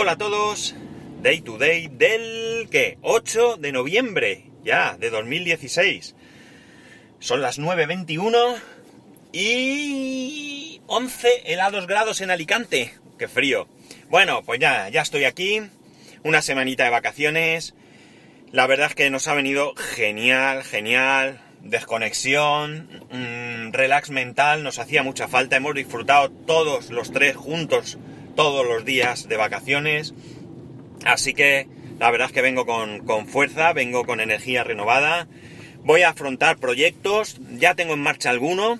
Hola a todos, Day to Day del ¿qué? 8 de noviembre ya de 2016. Son las 9.21 y 11 helados grados en Alicante. ¡Qué frío! Bueno, pues ya, ya estoy aquí, una semanita de vacaciones. La verdad es que nos ha venido genial, genial, desconexión, mmm, relax mental, nos hacía mucha falta, hemos disfrutado todos los tres juntos todos los días de vacaciones, así que la verdad es que vengo con, con fuerza, vengo con energía renovada, voy a afrontar proyectos, ya tengo en marcha alguno,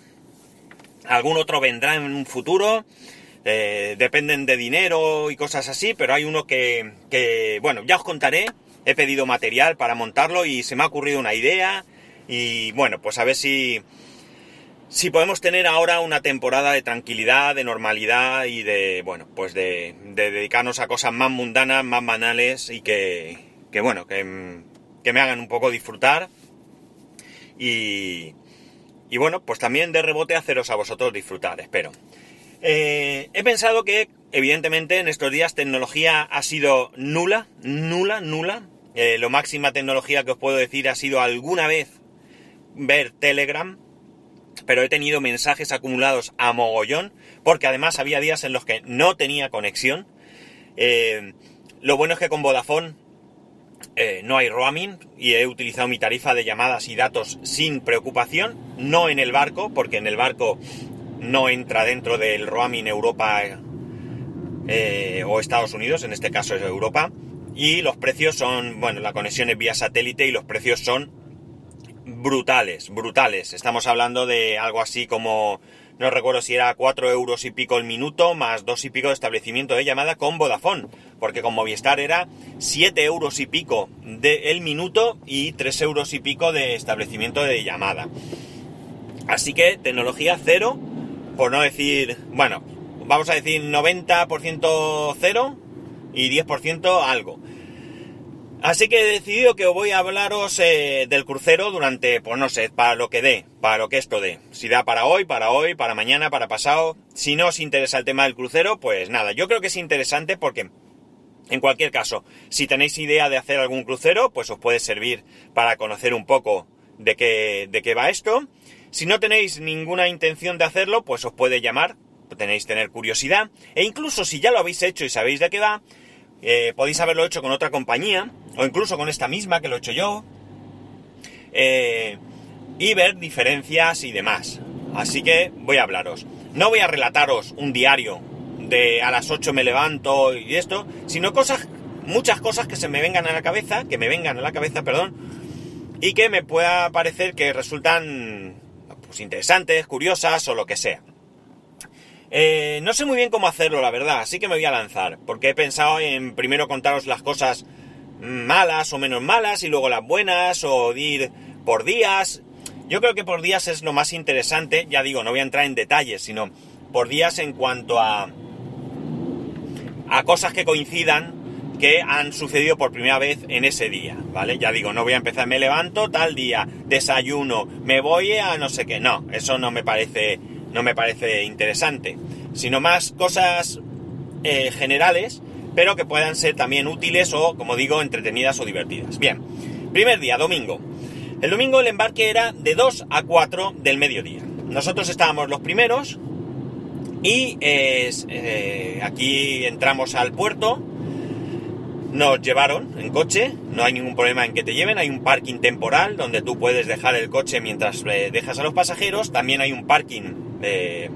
algún otro vendrá en un futuro, eh, dependen de dinero y cosas así, pero hay uno que, que, bueno, ya os contaré, he pedido material para montarlo y se me ha ocurrido una idea. Y bueno, pues a ver si, si podemos tener ahora una temporada de tranquilidad, de normalidad y de, bueno, pues de, de dedicarnos a cosas más mundanas, más banales y que, que bueno, que, que, me hagan un poco disfrutar y, y bueno, pues también de rebote haceros a vosotros disfrutar, espero. Eh, he pensado que, evidentemente, en estos días tecnología ha sido nula, nula, nula. Eh, lo máxima tecnología que os puedo decir ha sido alguna vez ver Telegram, pero he tenido mensajes acumulados a mogollón, porque además había días en los que no tenía conexión. Eh, lo bueno es que con Vodafone eh, no hay roaming y he utilizado mi tarifa de llamadas y datos sin preocupación, no en el barco, porque en el barco no entra dentro del roaming Europa eh, o Estados Unidos, en este caso es Europa, y los precios son, bueno, la conexión es vía satélite y los precios son brutales, brutales. Estamos hablando de algo así como, no recuerdo si era 4 euros y pico el minuto, más dos y pico de establecimiento de llamada con Vodafone, porque con Movistar era 7 euros y pico de el minuto y 3 euros y pico de establecimiento de llamada. Así que tecnología cero, por no decir, bueno, vamos a decir 90% cero y 10% algo. Así que he decidido que voy a hablaros eh, del crucero durante, pues no sé, para lo que dé, para lo que esto dé. Si da para hoy, para hoy, para mañana, para pasado. Si no os interesa el tema del crucero, pues nada, yo creo que es interesante porque, en cualquier caso, si tenéis idea de hacer algún crucero, pues os puede servir para conocer un poco de qué, de qué va esto. Si no tenéis ninguna intención de hacerlo, pues os puede llamar, tenéis tener curiosidad. E incluso si ya lo habéis hecho y sabéis de qué va, eh, podéis haberlo hecho con otra compañía, o incluso con esta misma que lo he hecho yo, eh, y ver diferencias y demás. Así que voy a hablaros. No voy a relataros un diario de a las 8 me levanto y esto, sino cosas, muchas cosas que se me vengan a la cabeza, que me vengan a la cabeza, perdón, y que me pueda parecer que resultan pues, interesantes, curiosas o lo que sea. Eh, no sé muy bien cómo hacerlo, la verdad, así que me voy a lanzar, porque he pensado en primero contaros las cosas malas o menos malas y luego las buenas o ir por días. Yo creo que por días es lo más interesante, ya digo, no voy a entrar en detalles, sino por días en cuanto a a cosas que coincidan que han sucedido por primera vez en ese día, ¿vale? Ya digo, no voy a empezar, me levanto tal día, desayuno, me voy a no sé qué, no, eso no me parece no me parece interesante, sino más cosas eh, generales, pero que puedan ser también útiles o, como digo, entretenidas o divertidas. Bien, primer día, domingo. El domingo el embarque era de 2 a 4 del mediodía. Nosotros estábamos los primeros y eh, aquí entramos al puerto, nos llevaron en coche, no hay ningún problema en que te lleven, hay un parking temporal donde tú puedes dejar el coche mientras eh, dejas a los pasajeros, también hay un parking de,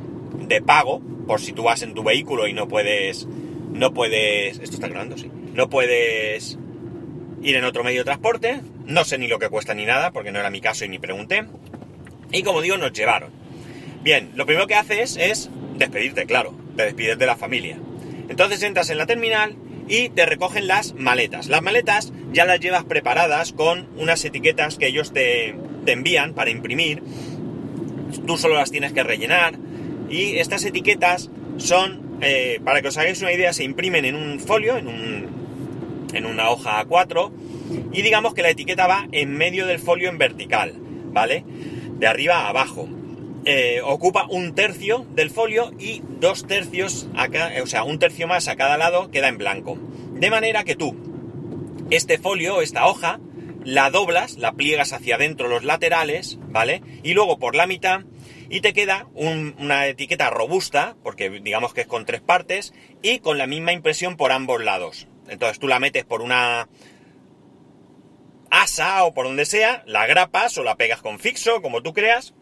de, pago, por si tú vas en tu vehículo y no puedes, no puedes, esto está grabando, sí, no puedes ir en otro medio de transporte, no sé ni lo que cuesta ni nada, porque no era mi caso y ni pregunté, y como digo, nos llevaron. Bien, lo primero que haces es despedirte, claro, te despides de la familia. Entonces entras en la terminal y te recogen las maletas. Las maletas ya las llevas preparadas con unas etiquetas que ellos te, te envían para imprimir tú solo las tienes que rellenar. Y estas etiquetas son, eh, para que os hagáis una idea, se imprimen en un folio, en, un, en una hoja A4, y digamos que la etiqueta va en medio del folio en vertical, ¿vale? De arriba a abajo. eh, ocupa un tercio del folio y dos tercios, acá, o sea, un tercio más a cada lado queda en blanco. De manera que tú, este folio, esta hoja, la doblas, la pliegas hacia adentro los laterales, ¿vale? Y luego por la mitad y te queda una etiqueta robusta, porque digamos que es con tres partes, y con la misma impresión por ambos lados. Entonces tú la metes por una asa o por donde sea, la grapas o la pegas con fixo, como tú creas,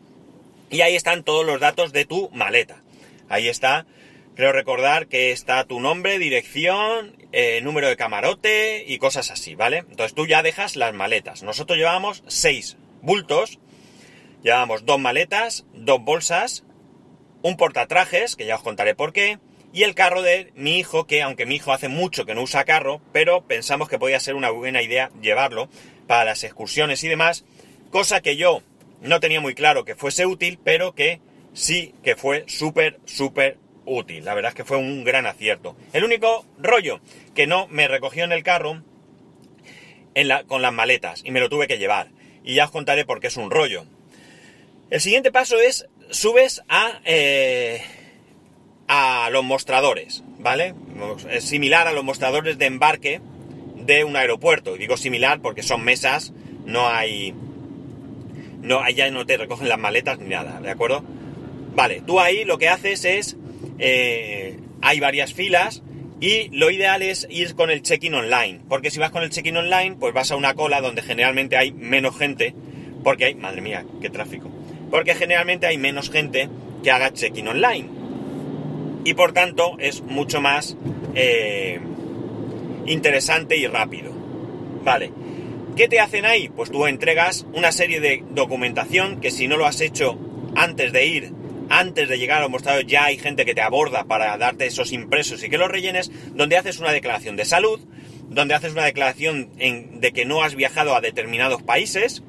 y ahí están todos los datos de tu maleta. Ahí está, creo recordar que está tu nombre, dirección, eh, número de camarote y cosas así, ¿vale? Entonces tú ya dejas las maletas. Nosotros llevábamos seis bultos, llevábamos dos maletas, dos bolsas, un portatrajes, que ya os contaré por qué, y el carro de mi hijo, que aunque mi hijo hace mucho que no usa carro, pero pensamos que podía ser una buena idea llevarlo para las excursiones y demás, cosa que yo no tenía muy claro que fuese útil, pero que sí que fue súper, súper útil. La verdad es que fue un gran acierto. El único rollo que no me recogió en el carro con las maletas y me lo tuve que llevar. Y ya os contaré por qué es un rollo. El siguiente paso es subes a, eh, a los mostradores, ¿vale? Es similar a los mostradores de embarque de un aeropuerto. Digo similar porque son mesas, no hay... No, allá no te recogen las maletas ni nada, ¿de acuerdo? Vale, tú ahí lo que haces es... Eh, hay varias filas y lo ideal es ir con el check-in online, porque si vas con el check-in online, pues vas a una cola donde generalmente hay menos gente, porque hay... Madre mía, qué tráfico. Porque generalmente hay menos gente que haga check-in online. Y por tanto es mucho más... Eh, interesante y rápido. Vale. ¿Qué te hacen ahí? Pues tú entregas una serie de documentación que si no lo has hecho antes de ir, antes de llegar al mostrador, ya hay gente que te aborda para darte esos impresos y que los rellenes, donde haces una declaración de salud, donde haces una declaración de que no has viajado a determinados países,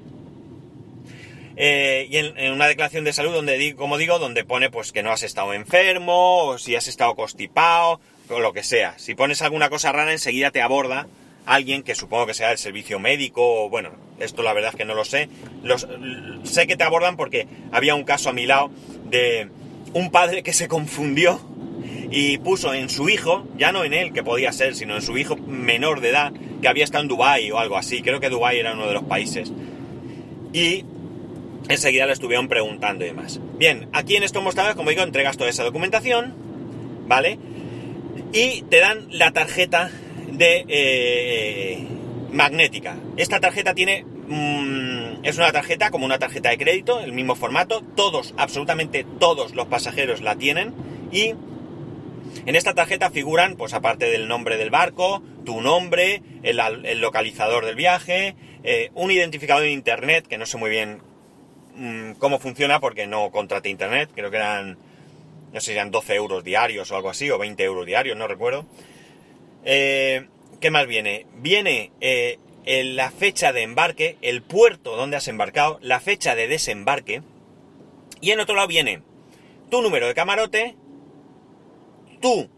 eh, y en, una declaración de salud donde, como digo, donde pone pues que no has estado enfermo, o si has estado constipado, o lo que sea. Si pones alguna cosa rara, enseguida te aborda alguien que supongo que sea el servicio médico, o bueno, esto la verdad es que no lo sé. Sé que te abordan porque había un caso a mi lado de un padre que se confundió y puso en su hijo, ya no en él que podía ser, sino en su hijo menor de edad, que había estado en Dubái o algo así, creo que Dubái era uno de los países. Y enseguida le estuvieron preguntando y demás. Bien, aquí en estos mostradores, como digo, entregas toda esa documentación, ¿vale? y te dan la tarjeta de eh, magnética. Esta tarjeta tiene mm, es una tarjeta como una tarjeta de crédito, el mismo formato. Todos, absolutamente todos los pasajeros la tienen y en esta tarjeta figuran, pues aparte del nombre del barco, tu nombre, el, localizador del viaje, eh, un identificador de internet que no sé muy bien mm, cómo funciona porque no contraté internet, creo que eran no sé eran 12 euros diarios o algo así, o 20 euros diarios, no recuerdo. Eh, ¿Qué más viene? Viene eh, la fecha de embarque, el puerto donde has embarcado, la fecha de desembarque, y en otro lado viene tu número de camarote, tu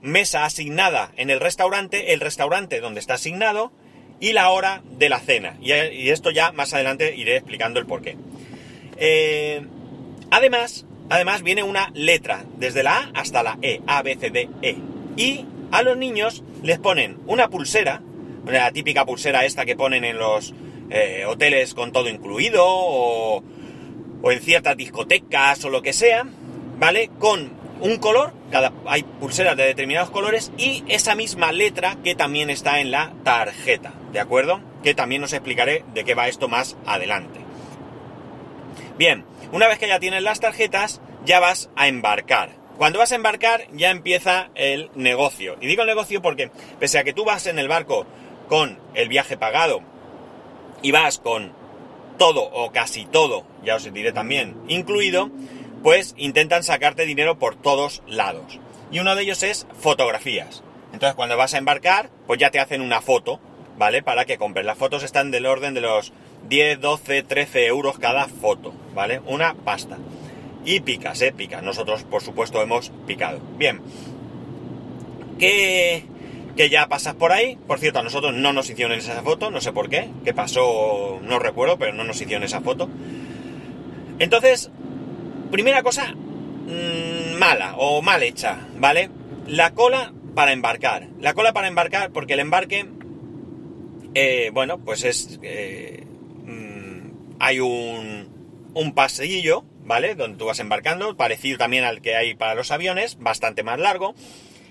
mesa asignada en el restaurante, el restaurante donde está asignado, y la hora de la cena. Y, esto ya más adelante iré explicando el porqué. Eh, además, Además viene una letra, desde la A hasta la E, A, B, C, D, E. Y a los niños les ponen una pulsera, la típica pulsera esta que ponen en los eh, hoteles con todo incluido o, en ciertas discotecas o lo que sea, ¿vale? Con un color, hay pulseras de determinados colores y esa misma letra que también está en la tarjeta, ¿de acuerdo? Que también os explicaré de qué va esto más adelante. Bien, una vez que ya tienes las tarjetas, ya vas a embarcar. Cuando vas a embarcar ya empieza el negocio. Y digo negocio porque pese a que tú vas en el barco con el viaje pagado y vas con todo o casi todo, ya os diré también, incluido, pues intentan sacarte dinero por todos lados. Y uno de ellos es fotografías. Entonces cuando vas a embarcar, pues ya te hacen una foto, ¿vale? Para que compres. Las fotos están del orden de los 10, 12, 13 euros cada foto, ¿vale? Una pasta. Y picas, ¿eh? Picas. Nosotros, por supuesto, hemos picado. Bien. Que, que ya pasas por ahí. Por cierto, a nosotros no nos hicieron esa foto, no sé por qué. ¿Qué pasó? No recuerdo, pero no nos hicieron esa foto. Entonces, primera cosa mmm, mala o mal hecha, ¿vale? La cola para embarcar. La cola para embarcar porque el embarque, eh, bueno, pues es... Eh, hay un, un pasillo, ¿vale? Donde tú vas embarcando, parecido también al que hay para los aviones, bastante más largo.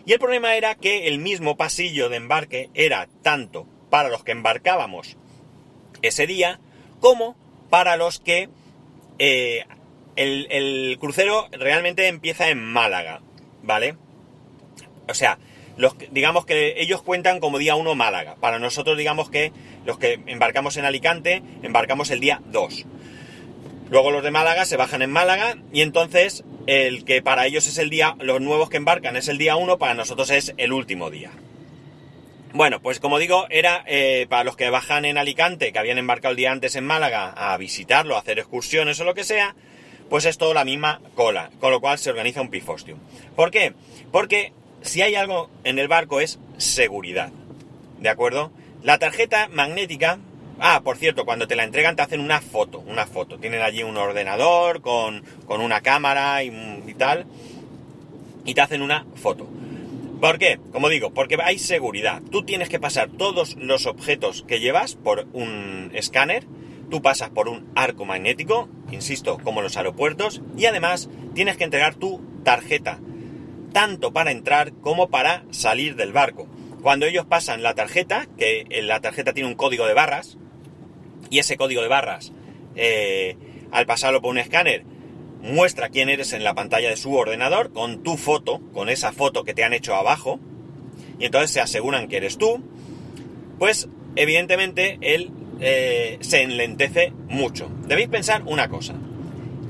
Y el problema era que el mismo pasillo de embarque era tanto para los que embarcábamos ese día como para los que eh, el, crucero realmente empieza en Málaga, ¿vale? O sea, los, digamos que ellos cuentan como día 1 Málaga. Para nosotros, digamos que los que embarcamos en Alicante, embarcamos el día 2. Luego los de Málaga se bajan en Málaga y entonces el que para ellos es el día, los nuevos que embarcan es el día 1, para nosotros es el último día. Bueno, pues como digo, era eh, para los que bajan en Alicante, que habían embarcado el día antes en Málaga a visitarlo, a hacer excursiones o lo que sea, pues es todo la misma cola, con lo cual se organiza un pifostium. ¿Por qué? Porque si hay algo en el barco es seguridad, ¿de acuerdo? La tarjeta magnética, ah, por cierto, cuando te la entregan te hacen una foto, una foto, tienen allí un ordenador con, con una cámara y, y tal, y te hacen una foto. ¿Por qué? Como digo, porque hay seguridad. Tú tienes que pasar todos los objetos que llevas por un escáner, tú pasas por un arco magnético, insisto, como los aeropuertos, y además tienes que entregar tu tarjeta, tanto para entrar como para salir del barco. Cuando ellos pasan la tarjeta, que la tarjeta tiene un código de barras, y ese código de barras, eh, al pasarlo por un escáner, muestra quién eres en la pantalla de su ordenador con tu foto, con esa foto que te han hecho abajo, y entonces se aseguran que eres tú, pues evidentemente él eh, se enlentece mucho. Debéis pensar una cosa.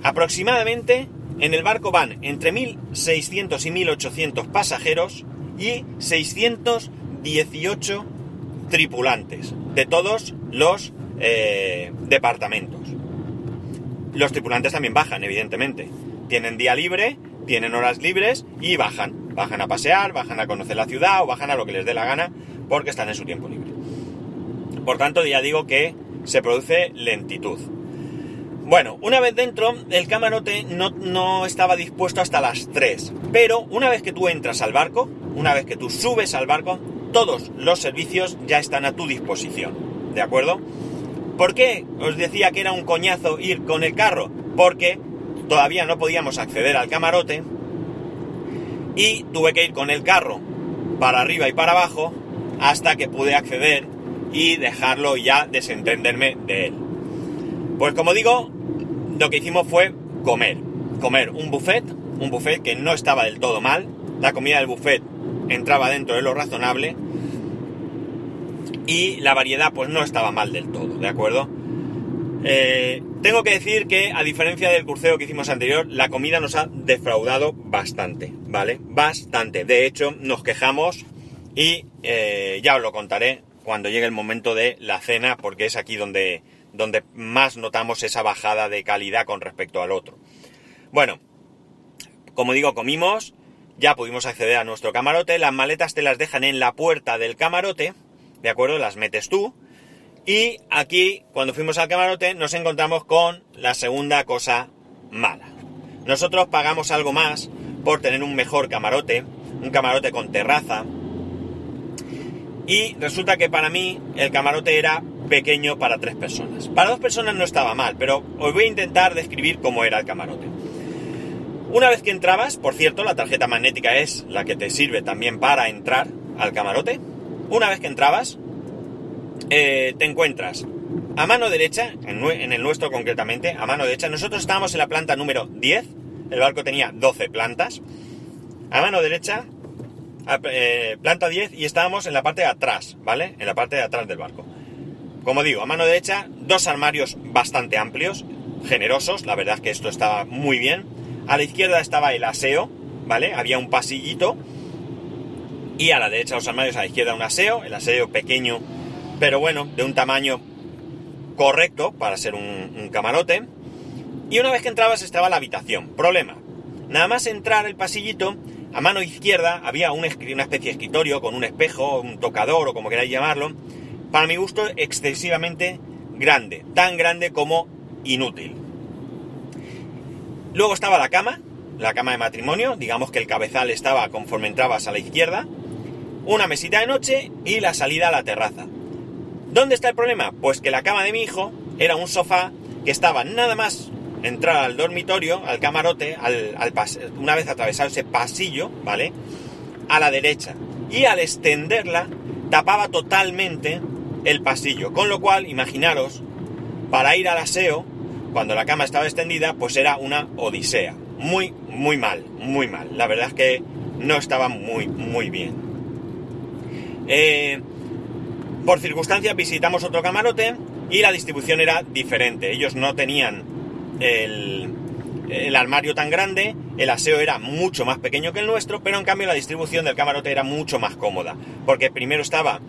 Aproximadamente en el barco van entre 1.600 y 1.800 pasajeros y 618 tripulantes de todos los eh, departamentos. Los tripulantes también bajan, evidentemente. Tienen día libre, tienen horas libres y bajan. Bajan a pasear, bajan a conocer la ciudad o bajan a lo que les dé la gana porque están en su tiempo libre. Por tanto, ya digo que se produce lentitud. Bueno, una vez dentro, el camarote no, no, estaba dispuesto hasta las 3. Pero una vez que tú entras al barco, una vez que tú subes al barco, todos los servicios ya están a tu disposición. ¿De acuerdo? ¿Por qué os decía que era un coñazo ir con el carro? Porque todavía no podíamos acceder al camarote y tuve que ir con el carro para arriba y para abajo hasta que pude acceder y dejarlo ya desentenderme de él. Pues como digo, lo que hicimos fue comer. Comer un buffet, un buffet que no estaba del todo mal. La comida del buffet entraba dentro de lo razonable y la variedad pues no estaba mal del todo, ¿de acuerdo? Eh, tengo que decir que a diferencia del crucero que hicimos anterior, la comida nos ha defraudado bastante, ¿vale? Bastante. De hecho, nos quejamos y eh, ya os lo contaré cuando llegue el momento de la cena, porque es aquí donde, donde más notamos esa bajada de calidad con respecto al otro. Bueno, como digo, comimos, ya pudimos acceder a nuestro camarote, las maletas te las dejan en la puerta del camarote, ¿de acuerdo? Las metes tú. Y aquí, cuando fuimos al camarote, nos encontramos con la segunda cosa mala. Nosotros pagamos algo más por tener un mejor camarote, un camarote con terraza. Y resulta que para mí el camarote era pequeño para tres personas. Para dos personas no estaba mal, pero os voy a intentar describir cómo era el camarote. Una vez que entrabas, por cierto, la tarjeta magnética es la que te sirve también para entrar al camarote. Una vez que entrabas, eh, te encuentras a mano derecha, en, el nuestro concretamente, a mano derecha, nosotros estábamos en la planta número 10, el barco tenía 12 plantas, a mano derecha, eh, planta 10 y estábamos en la parte de atrás, ¿vale? En la parte de atrás del barco. Como digo, a mano derecha, dos armarios bastante amplios, generosos, la verdad es que esto estaba muy bien. A la izquierda estaba el aseo, ¿vale? Había un pasillito y a la derecha los armarios, a la izquierda un aseo, el aseo pequeño, pero bueno, de un tamaño correcto para ser un, camarote. Y una vez que entrabas estaba la habitación. Problema, nada más entrar el pasillito, a mano izquierda había una especie de escritorio con un espejo, un tocador o como queráis llamarlo, para mi gusto excesivamente grande, tan grande como inútil. Luego estaba la cama, la cama de matrimonio, digamos que el cabezal estaba conforme entrabas a la izquierda, una mesita de noche y la salida a la terraza. ¿Dónde está el problema? Pues que la cama de mi hijo era un sofá que estaba nada más entrar al dormitorio, al camarote, al, una vez atravesado ese pasillo, ¿vale? A la derecha. Y al extenderla, tapaba totalmente el pasillo. Con lo cual, imaginaros, para ir al aseo, cuando la cama estaba extendida, pues era una odisea. Muy, muy mal, muy mal. La verdad es que no estaba muy, muy bien. Eh, por circunstancias visitamos otro camarote y la distribución era diferente. Ellos no tenían el, el, armario tan grande, el aseo era mucho más pequeño que el nuestro, pero en cambio la distribución del camarote era mucho más cómoda. Porque primero estaba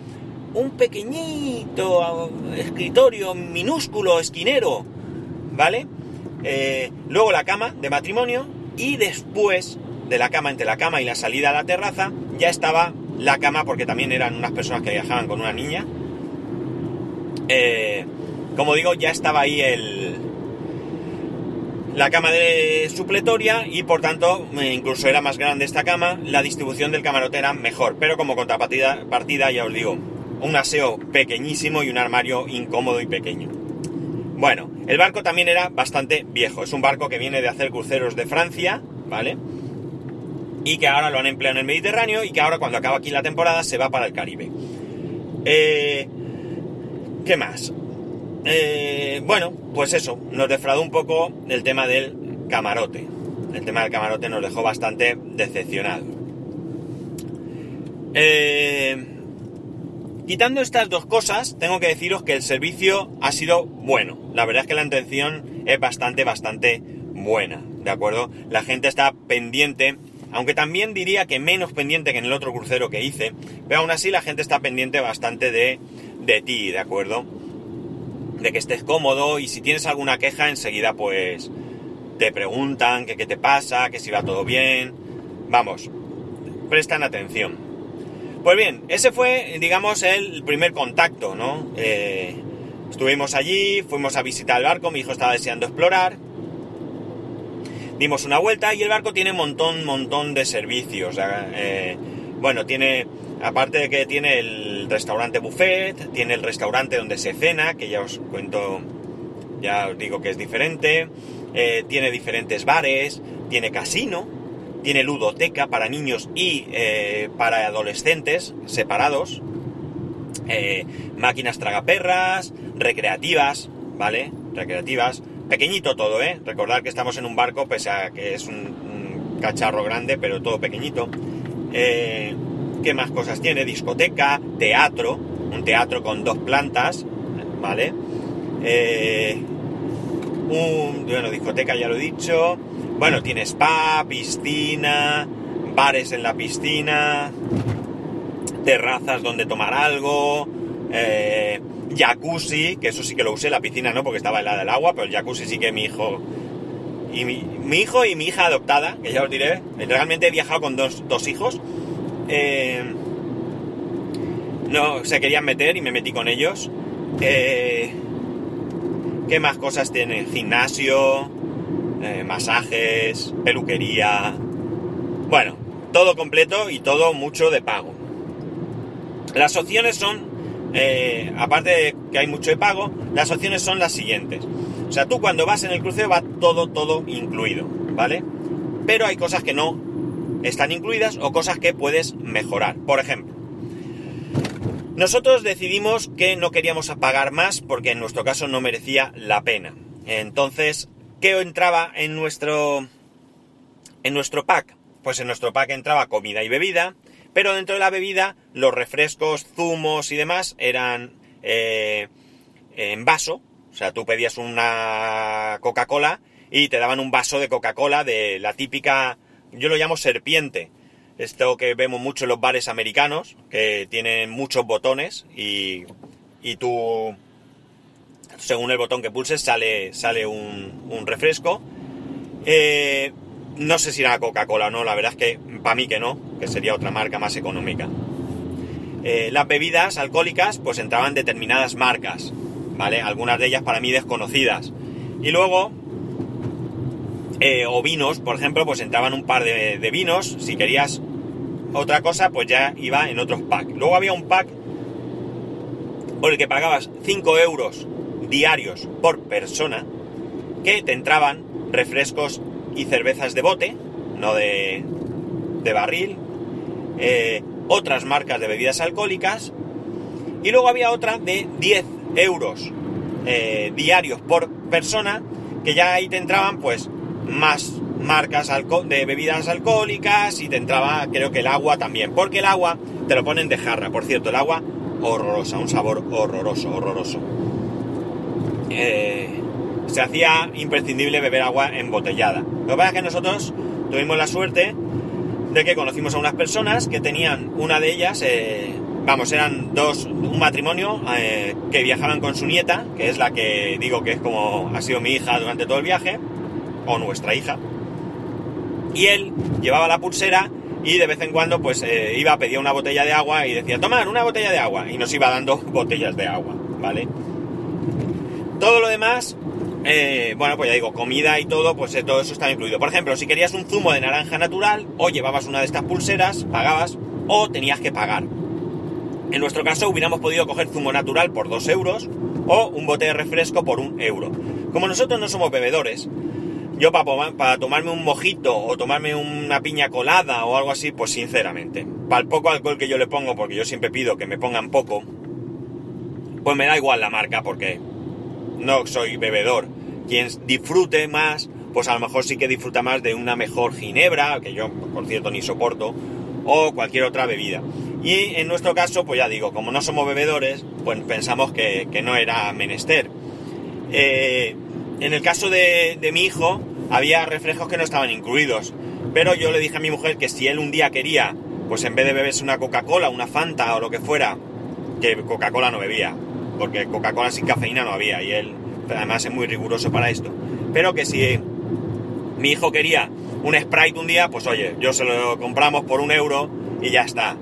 un pequeñito escritorio minúsculo, esquinero, ¿vale? Eh, luego la cama de matrimonio y después de la cama, entre la cama y la salida a la terraza, ya estaba la cama, porque también eran unas personas que viajaban con una niña. Eh, como digo, ya estaba ahí el, la cama de supletoria y por tanto incluso era más grande esta cama, la distribución del camarote era mejor, pero como contrapartida partida, ya os digo, un aseo pequeñísimo y un armario incómodo y pequeño. Bueno, el barco también era bastante viejo, es un barco que viene de hacer cruceros de Francia, ¿vale? Y que ahora lo han empleado en el Mediterráneo y que ahora cuando acaba aquí la temporada se va para el Caribe. Eh, ¿Qué más? Eh, bueno, pues eso, nos defraudó un poco el tema del camarote. El tema del camarote nos dejó bastante decepcionado. Eh, quitando estas dos cosas, tengo que deciros que el servicio ha sido bueno. La verdad es que la intención es bastante, bastante buena. ¿De acuerdo? La gente está pendiente, aunque también diría que menos pendiente que en el otro crucero que hice, pero aún así la gente está pendiente bastante de, de ti, ¿de acuerdo? de que estés cómodo y si tienes alguna queja enseguida pues te preguntan que qué te pasa, que si va todo bien. Vamos, prestan atención. Pues bien, ese fue, digamos, el primer contacto, ¿no? Eh, estuvimos allí, fuimos a visitar el barco, mi hijo estaba deseando explorar. Dimos una vuelta y el barco tiene un montón, montón de servicios. Eh, bueno, tiene Aparte de que tiene el restaurante buffet, tiene el restaurante donde se cena, que ya os cuento, ya os digo que es diferente, eh, tiene diferentes bares, tiene casino, tiene ludoteca para niños y eh, para adolescentes separados, eh, máquinas tragaperras, recreativas, ¿vale? Recreativas, pequeñito todo, ¿eh? Recordad que estamos en un barco, pese a que es un, cacharro grande, pero todo pequeñito. Eh, ¿Qué más cosas tiene? Discoteca, teatro, un teatro con dos plantas, ¿vale? Un, bueno, discoteca ya lo he dicho. Bueno, tiene spa, piscina, bares en la piscina, terrazas donde tomar algo, eh, jacuzzi, que eso sí que lo usé, la piscina no, porque estaba helada el agua, pero el jacuzzi sí que mi hijo y mi, hijo y mi hija adoptada, que ya os diré, realmente he viajado con dos, dos hijos, eh, no se querían meter y me metí con ellos. Eh, ¿Qué más cosas tiene? Gimnasio, eh, masajes, peluquería. Bueno, todo completo y todo mucho de pago. Las opciones son, aparte de que hay mucho de pago, las opciones son las siguientes. O sea, tú cuando vas en el crucero va todo, todo incluido, ¿vale? Pero hay cosas que no están incluidas o cosas que puedes mejorar. Por ejemplo, nosotros decidimos que no queríamos pagar más porque en nuestro caso no merecía la pena. Entonces, ¿qué entraba en nuestro en nuestro pack? Pues en nuestro pack entraba comida y bebida, pero dentro de la bebida los refrescos, zumos y demás eran eh, en vaso. O sea, tú pedías una Coca-Cola y te daban un vaso de Coca-Cola de la típica yo lo llamo serpiente. Esto que vemos mucho en los bares americanos, que tienen muchos botones y, y tú, según el botón que pulses, sale, sale un, refresco. Eh, no sé si era Coca-Cola o no, la verdad es que para mí que no, que sería otra marca más económica. Eh, las bebidas alcohólicas pues entraban determinadas marcas, ¿vale? Algunas de ellas para mí desconocidas. Y luego Eh, o vinos, por ejemplo, pues entraban un par de, de vinos. Si querías otra cosa, pues ya iba en otros pack. Luego había un pack por el que pagabas 5 euros diarios por persona, que te entraban refrescos y cervezas de bote, no de, de barril, eh, otras marcas de bebidas alcohólicas, y luego había otra de 10 euros eh, diarios por persona, que ya ahí te entraban pues más marcas de bebidas alcohólicas y te entraba creo que el agua también, porque el agua te lo ponen de jarra, por cierto, el agua horrorosa, un sabor horroroso, horroroso. Eh, se hacía imprescindible beber agua embotellada. Lo que pasa es que nosotros tuvimos la suerte de que conocimos a unas personas que tenían una de ellas, eh, vamos, eran dos, un matrimonio eh, que viajaban con su nieta, que es la que digo que es como ha sido mi hija durante todo el viaje, o nuestra hija. Y él llevaba la pulsera y de vez en cuando pues iba a pedir una botella de agua y decía, tomar una botella de agua. Y nos iba dando botellas de agua, ¿vale? Todo lo demás, eh, bueno, pues ya digo, comida y todo, pues eh, todo eso estaba incluido. Por ejemplo, si querías un zumo de naranja natural, o llevabas una de estas pulseras, pagabas, o tenías que pagar. En nuestro caso hubiéramos podido coger zumo natural por 2 euros, o un bote de refresco por un euro. Como nosotros no somos bebedores, yo para, tomarme un mojito o tomarme una piña colada o algo así, pues sinceramente, para el poco alcohol que yo le pongo, porque yo siempre pido que me pongan poco, pues me da igual la marca porque no soy bebedor. Quien disfrute más, pues a lo mejor sí que disfruta más de una mejor ginebra, que yo por cierto ni soporto, o cualquier otra bebida. Y en nuestro caso, pues ya digo, como no somos bebedores, pues pensamos que, no era menester. Eh, en el caso de, mi hijo, había refrescos que no estaban incluidos. Pero yo le dije a mi mujer que si él un día quería, pues en vez de beberse una Coca-Cola, una Fanta o lo que fuera, que Coca-Cola no bebía, porque Coca-Cola sin cafeína no había, y él además es muy riguroso para esto. Pero que si mi hijo quería un Sprite un día, pues oye, yo se lo compramos por un euro y ya está.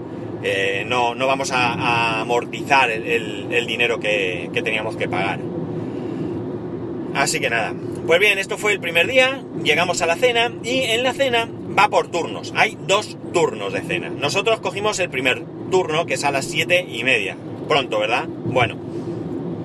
Eh, no, no vamos a, amortizar el, dinero que teníamos que pagar. Así que nada. Pues bien, esto fue el primer día, llegamos a la cena y en la cena va por turnos. Hay dos turnos de cena. Nosotros cogimos el primer turno, que es a las siete y media. Pronto, ¿verdad? Bueno,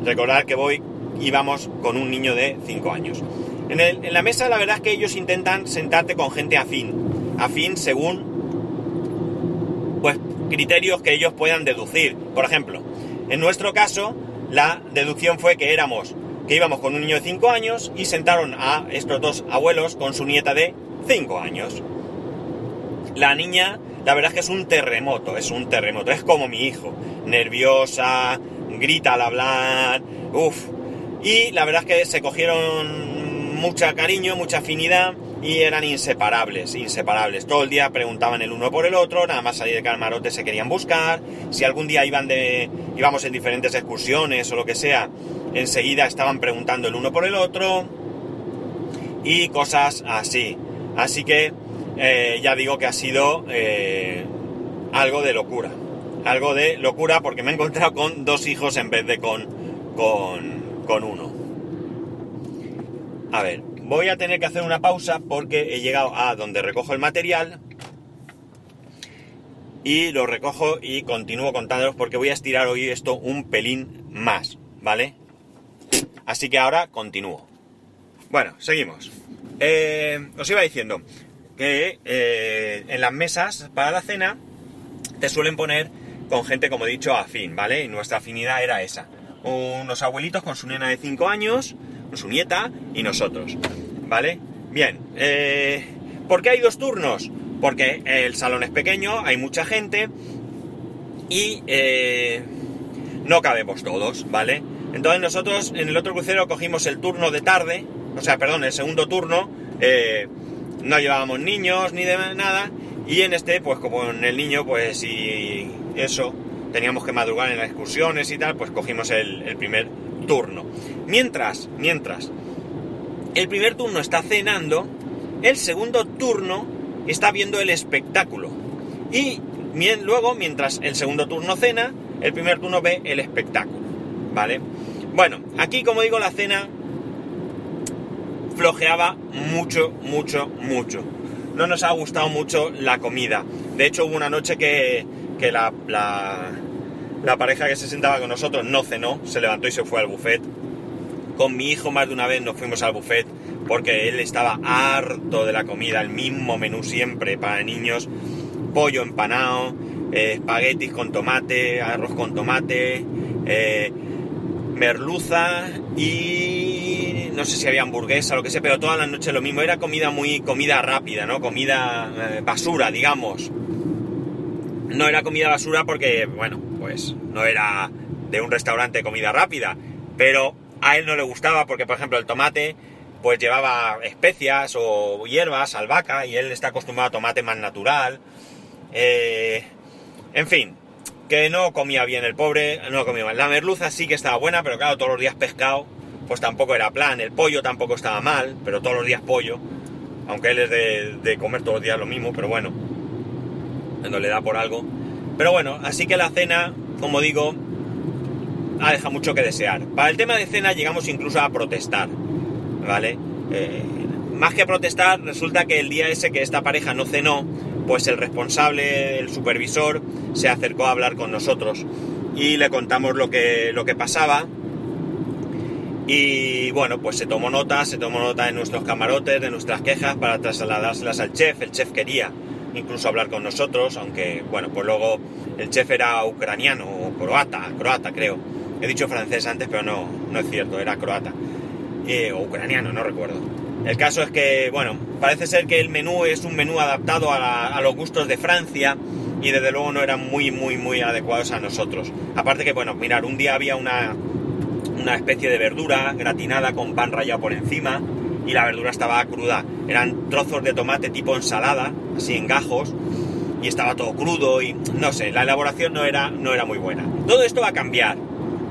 recordar que voy y vamos con un niño de 5 años. En, en la mesa la verdad es que ellos intentan sentarte con gente afín. Afín según pues criterios que ellos puedan deducir. Por ejemplo, en nuestro caso, la deducción fue que éramos que íbamos con un niño de 5 años y sentaron a estos dos abuelos con su nieta de 5 años. La niña, la verdad es que es un terremoto, es un terremoto, es como mi hijo, nerviosa, grita al hablar, uff. Y la verdad es que se cogieron mucha cariño, mucha afinidad y eran inseparables, inseparables. Todo el día preguntaban el uno por el otro, nada más salir de camarote se querían buscar. Si algún día iban de, íbamos en diferentes excursiones o lo que sea, enseguida estaban preguntando el uno por el otro y cosas así. Así que eh, ya digo que ha sido eh, algo de locura. Algo de locura porque me he encontrado con dos hijos en vez de con, con, con uno. A ver, voy a tener que hacer una pausa porque he llegado a donde recojo el material y lo recojo y continúo contándolos porque voy a estirar hoy esto un pelín más, ¿vale? Así que ahora continúo. Bueno, seguimos. Eh, os iba diciendo que eh, en las mesas para la cena te suelen poner con gente, como he dicho, afín, ¿vale? Y nuestra afinidad era esa. Unos abuelitos con su nena de 5 años, su nieta y nosotros, ¿vale? Bien, eh, ¿por qué hay dos turnos? Porque el salón es pequeño, hay mucha gente y no cabemos todos, ¿vale? Entonces nosotros en el otro crucero cogimos el turno de tarde, o sea, perdón, el segundo turno, eh, no llevábamos niños ni de nada, y en este, pues como en el niño, pues y eso, teníamos que madrugar en las excursiones y tal, pues cogimos el, el primer turno. Mientras, mientras, el primer turno está cenando, el segundo turno está viendo el espectáculo. Y luego, mientras el segundo turno cena, el primer turno ve el espectáculo. ¿Vale? Bueno, aquí como digo la cena flojeaba mucho, mucho, mucho. No nos ha gustado mucho la comida. De hecho, hubo una noche que, que la, la, pareja que se sentaba con nosotros no cenó, se levantó y se fue al buffet. Con mi hijo más de una vez nos fuimos al buffet porque él estaba harto de la comida, el mismo menú siempre para niños, pollo empanado, eh, espaguetis con tomate, arroz con tomate, eh, merluza y no sé si había hamburguesa lo que sea, pero todas las noches lo mismo, era comida muy comida rápida, ¿no? Comida eh, basura, digamos. No era comida basura porque, bueno, pues no era de un restaurante comida rápida, pero a él no le gustaba porque, por ejemplo, el tomate pues llevaba especias o hierbas, albahaca, y él está acostumbrado a tomate más natural. Eh, en fin, que no comía bien el pobre, no comía mal. La merluza sí que estaba buena, pero claro, todos los días pescado, pues tampoco era plan. El pollo tampoco estaba mal, pero todos los días pollo. Aunque él es de, comer todos los días lo mismo, pero bueno, no le da por algo. Pero bueno, así que la cena, como digo, ha dejado mucho que desear. Para el tema de cena llegamos incluso a protestar, ¿vale? Eh, más que protestar, resulta que el día ese que esta pareja no cenó, pues el responsable, el supervisor, se acercó a hablar con nosotros y le contamos lo que, lo que pasaba. Y bueno, pues se tomó nota, se tomó nota de nuestros camarotes, de nuestras quejas para trasladárselas al chef. El chef quería incluso hablar con nosotros, aunque bueno, pues luego el chef era ucraniano o croata, croata creo. He dicho francés antes, pero no, no es cierto, era croata. Eh, o ucraniano, no recuerdo. El caso es que, bueno, parece ser que el menú es un menú adaptado a, los gustos de Francia y desde luego no eran muy, muy, muy adecuados a nosotros. Aparte que, bueno, mirar, un día había una, una especie de verdura gratinada con pan rallado por encima y la verdura estaba cruda. Eran trozos de tomate tipo ensalada, así en gajos, y estaba todo crudo y no sé, la elaboración no era, no era muy buena. Todo esto va a cambiar,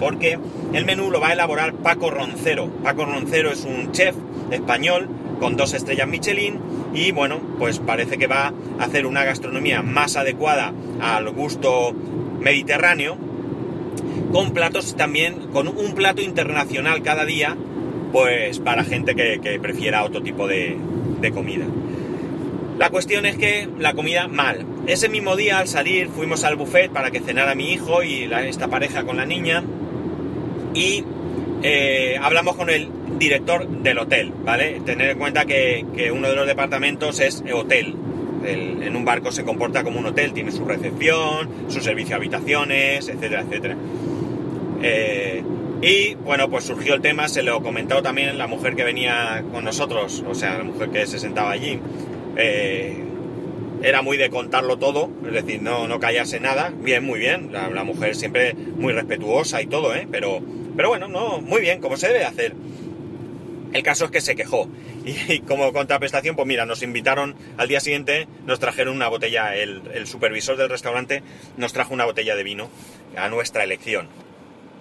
porque el menú lo va a elaborar Paco Roncero. Paco Roncero es un chef español con dos estrellas Michelin y bueno, pues parece que va a hacer una gastronomía más adecuada al gusto mediterráneo con platos también, con un plato internacional cada día, pues para gente que, prefiera otro tipo de, comida. La cuestión es que la comida mal. Ese mismo día al salir fuimos al buffet para que cenara mi hijo y esta pareja con la niña y eh, hablamos con el director del hotel, ¿vale? Tener en cuenta que, uno de los departamentos es hotel. en un barco se comporta como un hotel, tiene su recepción, su servicio de habitaciones, etcétera, etcétera. Eh, y bueno, pues surgió el tema, se lo comentó también la mujer que venía con nosotros, o sea, la mujer que se sentaba allí. Eh, era muy de contarlo todo, es decir, no, no callarse nada. Bien, muy bien, la, la mujer siempre muy respetuosa y todo, ¿eh? Pero, pero bueno, no, muy bien, como se debe hacer. El caso es que se quejó. Y, como contraprestación, pues mira, nos invitaron al día siguiente, nos trajeron una botella, el, supervisor del restaurante nos trajo una botella de vino a nuestra elección.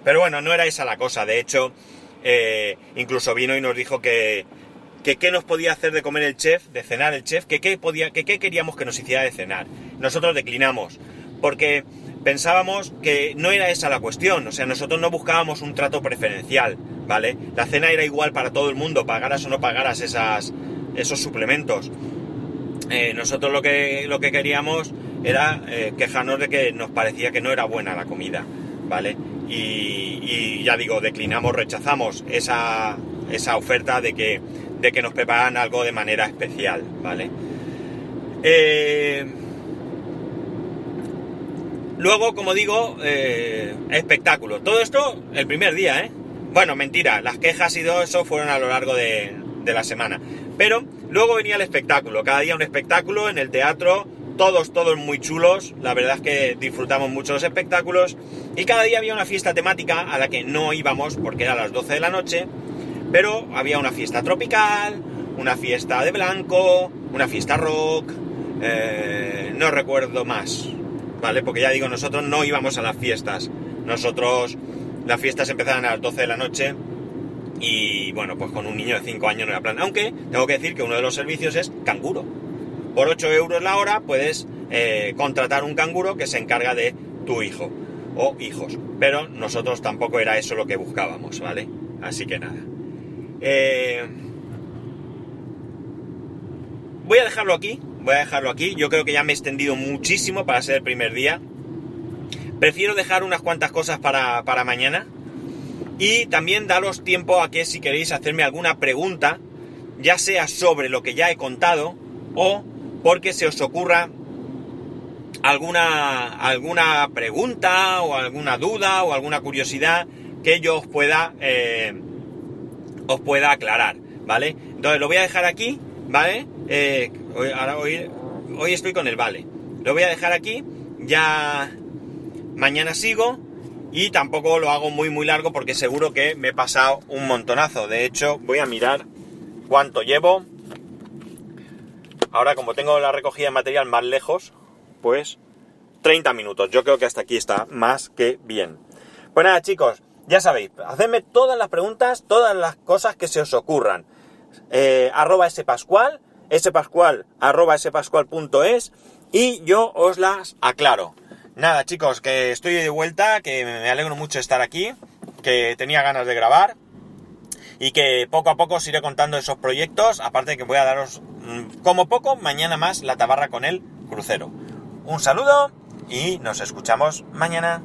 Pero bueno, no era esa la cosa. De hecho, eh, incluso vino y nos dijo que, que qué nos podía hacer de comer el chef, de cenar el chef, que qué, podía, que qué queríamos que nos hiciera de cenar. Nosotros declinamos, porque pensábamos que no era esa la cuestión, o sea, nosotros no buscábamos un trato preferencial, ¿vale? La cena era igual para todo el mundo, pagaras o no pagaras esas, esos suplementos. Eh, nosotros lo que, lo que queríamos era eh, quejarnos de que nos parecía que no era buena la comida, ¿vale? Y, ya digo, declinamos, rechazamos esa, esa oferta de que, de que nos prepararan algo de manera especial, ¿vale? Eh, Luego, como digo, eh, espectáculo. Todo esto el primer día, ¿eh? Bueno, mentira, las quejas y todo eso fueron a lo largo de, la semana. Pero luego venía el espectáculo, cada día un espectáculo en el teatro, todos, todos muy chulos, la verdad es que disfrutamos mucho los espectáculos y cada día había una fiesta temática a la que no íbamos porque era las 12 de la noche, pero había una fiesta tropical, una fiesta de blanco, una fiesta rock, eh, no recuerdo más, ¿vale? Porque ya digo, nosotros no íbamos a las fiestas. Nosotros, las fiestas empezaban a las 12 de la noche y bueno, pues con un niño de 5 años no era plan. Aunque tengo que decir que uno de los servicios es canguro. Por 8 euros la hora puedes eh, contratar un canguro que se encarga de tu hijo o hijos. Pero nosotros tampoco era eso lo que buscábamos, ¿vale? Así que nada. Eh, voy a dejarlo aquí, voy a dejarlo aquí. Yo creo que ya me he extendido muchísimo para ser el primer día. Prefiero dejar unas cuantas cosas para, para mañana. Y también daros tiempo a que si queréis hacerme alguna pregunta, ya sea sobre lo que ya he contado o porque se os ocurra alguna, alguna pregunta o alguna duda o alguna curiosidad que yo os pueda, eh, os pueda aclarar, ¿vale? Entonces lo voy a dejar aquí, ¿vale? Eh, hoy, ahora hoy, estoy con el vale. Lo voy a dejar aquí, ya mañana sigo y tampoco lo hago muy muy largo porque seguro que me he pasado un montonazo. De hecho, voy a mirar cuánto llevo. Ahora como tengo la recogida de material más lejos, pues 30 minutos. Yo creo que hasta aquí está más que bien. Pues nada, chicos, ya sabéis, hacedme todas las preguntas, todas las cosas que se os ocurran. Eh, arroba spascual, spascual, arroba y yo os las aclaro. Nada, chicos, que estoy de vuelta, que me alegro mucho de estar aquí, que tenía ganas de grabar y que poco a poco os iré contando esos proyectos, aparte de que voy a daros, mm, como poco, mañana más la tabarra con el crucero. Un saludo y nos escuchamos mañana.